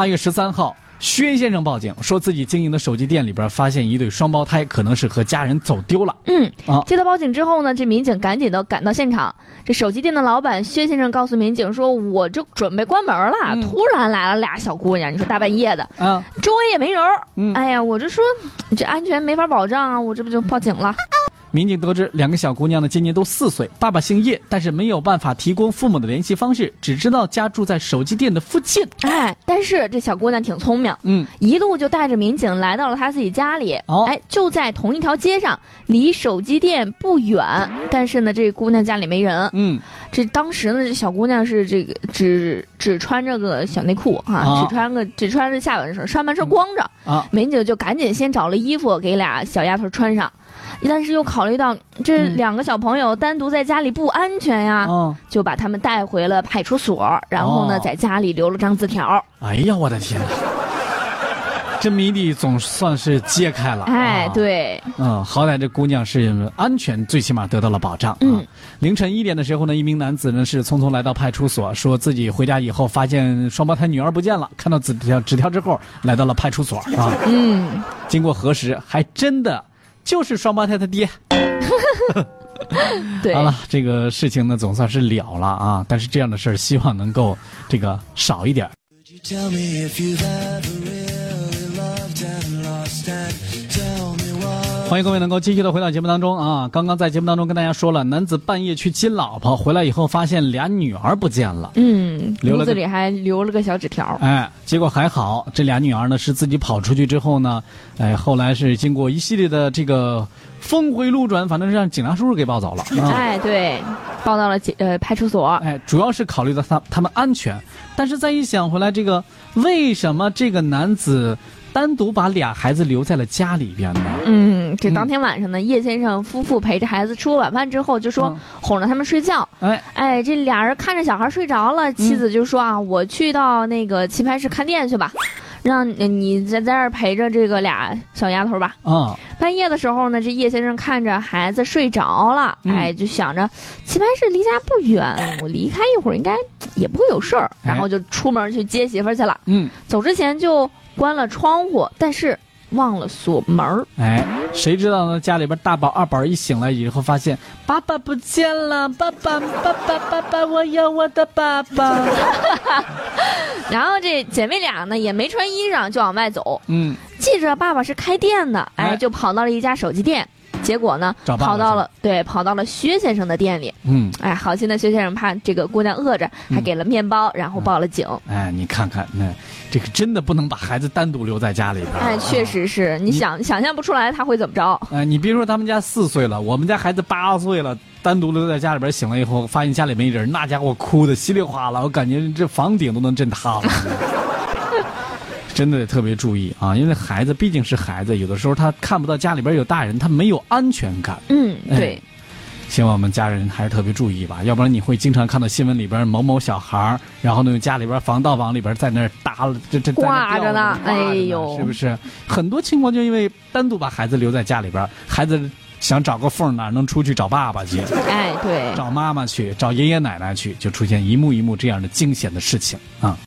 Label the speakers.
Speaker 1: 八月十三号。薛先生报警说自己经营的手机店里边发现一对双胞胎，可能是和家人走丢了。
Speaker 2: 嗯啊，接到报警之后呢，这民警赶紧的赶到现场。这手机店的老板薛先生告诉民警说：“我就准备关门了，突然来了俩小姑娘，你说大半夜的，啊，周围也没人。嗯，哎呀，我就说这安全没法保障啊，我这不就报警了。”
Speaker 1: 民警得知，两个小姑娘呢今年都四岁，爸爸姓叶，但是没有办法提供父母的联系方式，只知道家住在手机店的附近。
Speaker 2: 哎，但是这小姑娘挺聪明，嗯，一路就带着民警来到了她自己家里。哦，哎，就在同一条街上，离手机店不远。但是呢，这姑娘家里没人。嗯，这当时呢，这小姑娘是这个只只穿着个小内裤啊，只穿个只穿着下半身，上半身光着。啊，民警就赶紧先找了衣服给俩小丫头穿上。但是又考虑到这两个小朋友单独在家里不安全呀，就把他们带回了派出所，然后呢，在家里留了张字条。
Speaker 1: 哎呀，我的天！这谜底总算是揭开了。
Speaker 2: 哎，对，
Speaker 1: 嗯，好歹这姑娘是安全，最起码得到了保障。嗯，凌晨一点的时候呢，一名男子呢是匆匆来到派出所，说自己回家以后发现双胞胎女儿不见了，看到纸条纸条之后，来到了派出所啊。嗯，经过核实，还真的。就是双胞胎他爹。
Speaker 2: 对，
Speaker 1: 好了，这个事情呢总算是了了啊！但是这样的事儿，希望能够这个少一点。欢迎各位能够继续的回到节目当中啊！刚刚在节目当中跟大家说了，男子半夜去亲老婆，回来以后发现俩女儿不见了。嗯，
Speaker 2: 屋子里还留了个小纸条。
Speaker 1: 哎，结果还好，这俩女儿呢是自己跑出去之后呢，哎，后来是经过一系列的这个峰回路转，反正是让警察叔叔给抱走了。
Speaker 2: 哎，对，抱到了警呃派出所。
Speaker 1: 哎，主要是考虑到他他们安全，但是再一想回来，这个为什么这个男子？单独把俩孩子留在了家里边呢。
Speaker 2: 嗯，这当天晚上呢，叶先生夫妇陪着孩子吃过晚饭之后，就说哄着他们睡觉。哎哎，这俩人看着小孩睡着了，妻子就说啊，我去到那个棋牌室看店去吧，让你在在这儿陪着这个俩小丫头吧。啊，半夜的时候呢，这叶先生看着孩子睡着了，哎，就想着棋牌室离家不远，我离开一会儿应该也不会有事儿，然后就出门去接媳妇儿去了。嗯，走之前就。关了窗户，但是忘了锁门儿。
Speaker 1: 哎，谁知道呢？家里边大宝、二宝一醒来以后，发现爸爸不见了，爸爸、爸爸、爸爸，我要我的爸爸。
Speaker 2: 然后这姐妹俩呢，也没穿衣裳就往外走。嗯，记着爸爸是开店的，哎，就跑到了一家手机店。结果呢，跑到了对，跑到了薛先生的店里。嗯，哎，好心的薛先生怕这个姑娘饿着，还给了面包，然后报了警。
Speaker 1: 哎，你看看，那这个真的不能把孩子单独留在家里边。
Speaker 2: 哎，确实是你想想象不出来他会怎么着。
Speaker 1: 哎，你别说他们家四岁了，我们家孩子八岁了，单独留在家里边，醒了以后发现家里没人，那家伙哭的稀里哗啦，我感觉这房顶都能震塌了。真的得特别注意啊，因为孩子毕竟是孩子，有的时候他看不到家里边有大人，他没有安全感。
Speaker 2: 嗯，对。
Speaker 1: 希望我们家人还是特别注意吧，要不然你会经常看到新闻里边某某小孩然后呢家里边防盗网里边在那儿搭了，这这
Speaker 2: 挂着呢，哎呦，
Speaker 1: 是不是？很多情况就因为单独把孩子留在家里边，孩子想找个缝哪能出去找爸爸去？
Speaker 2: 哎，对，
Speaker 1: 找妈妈去，找爷爷奶奶去，就出现一幕一幕这样的惊险的事情啊。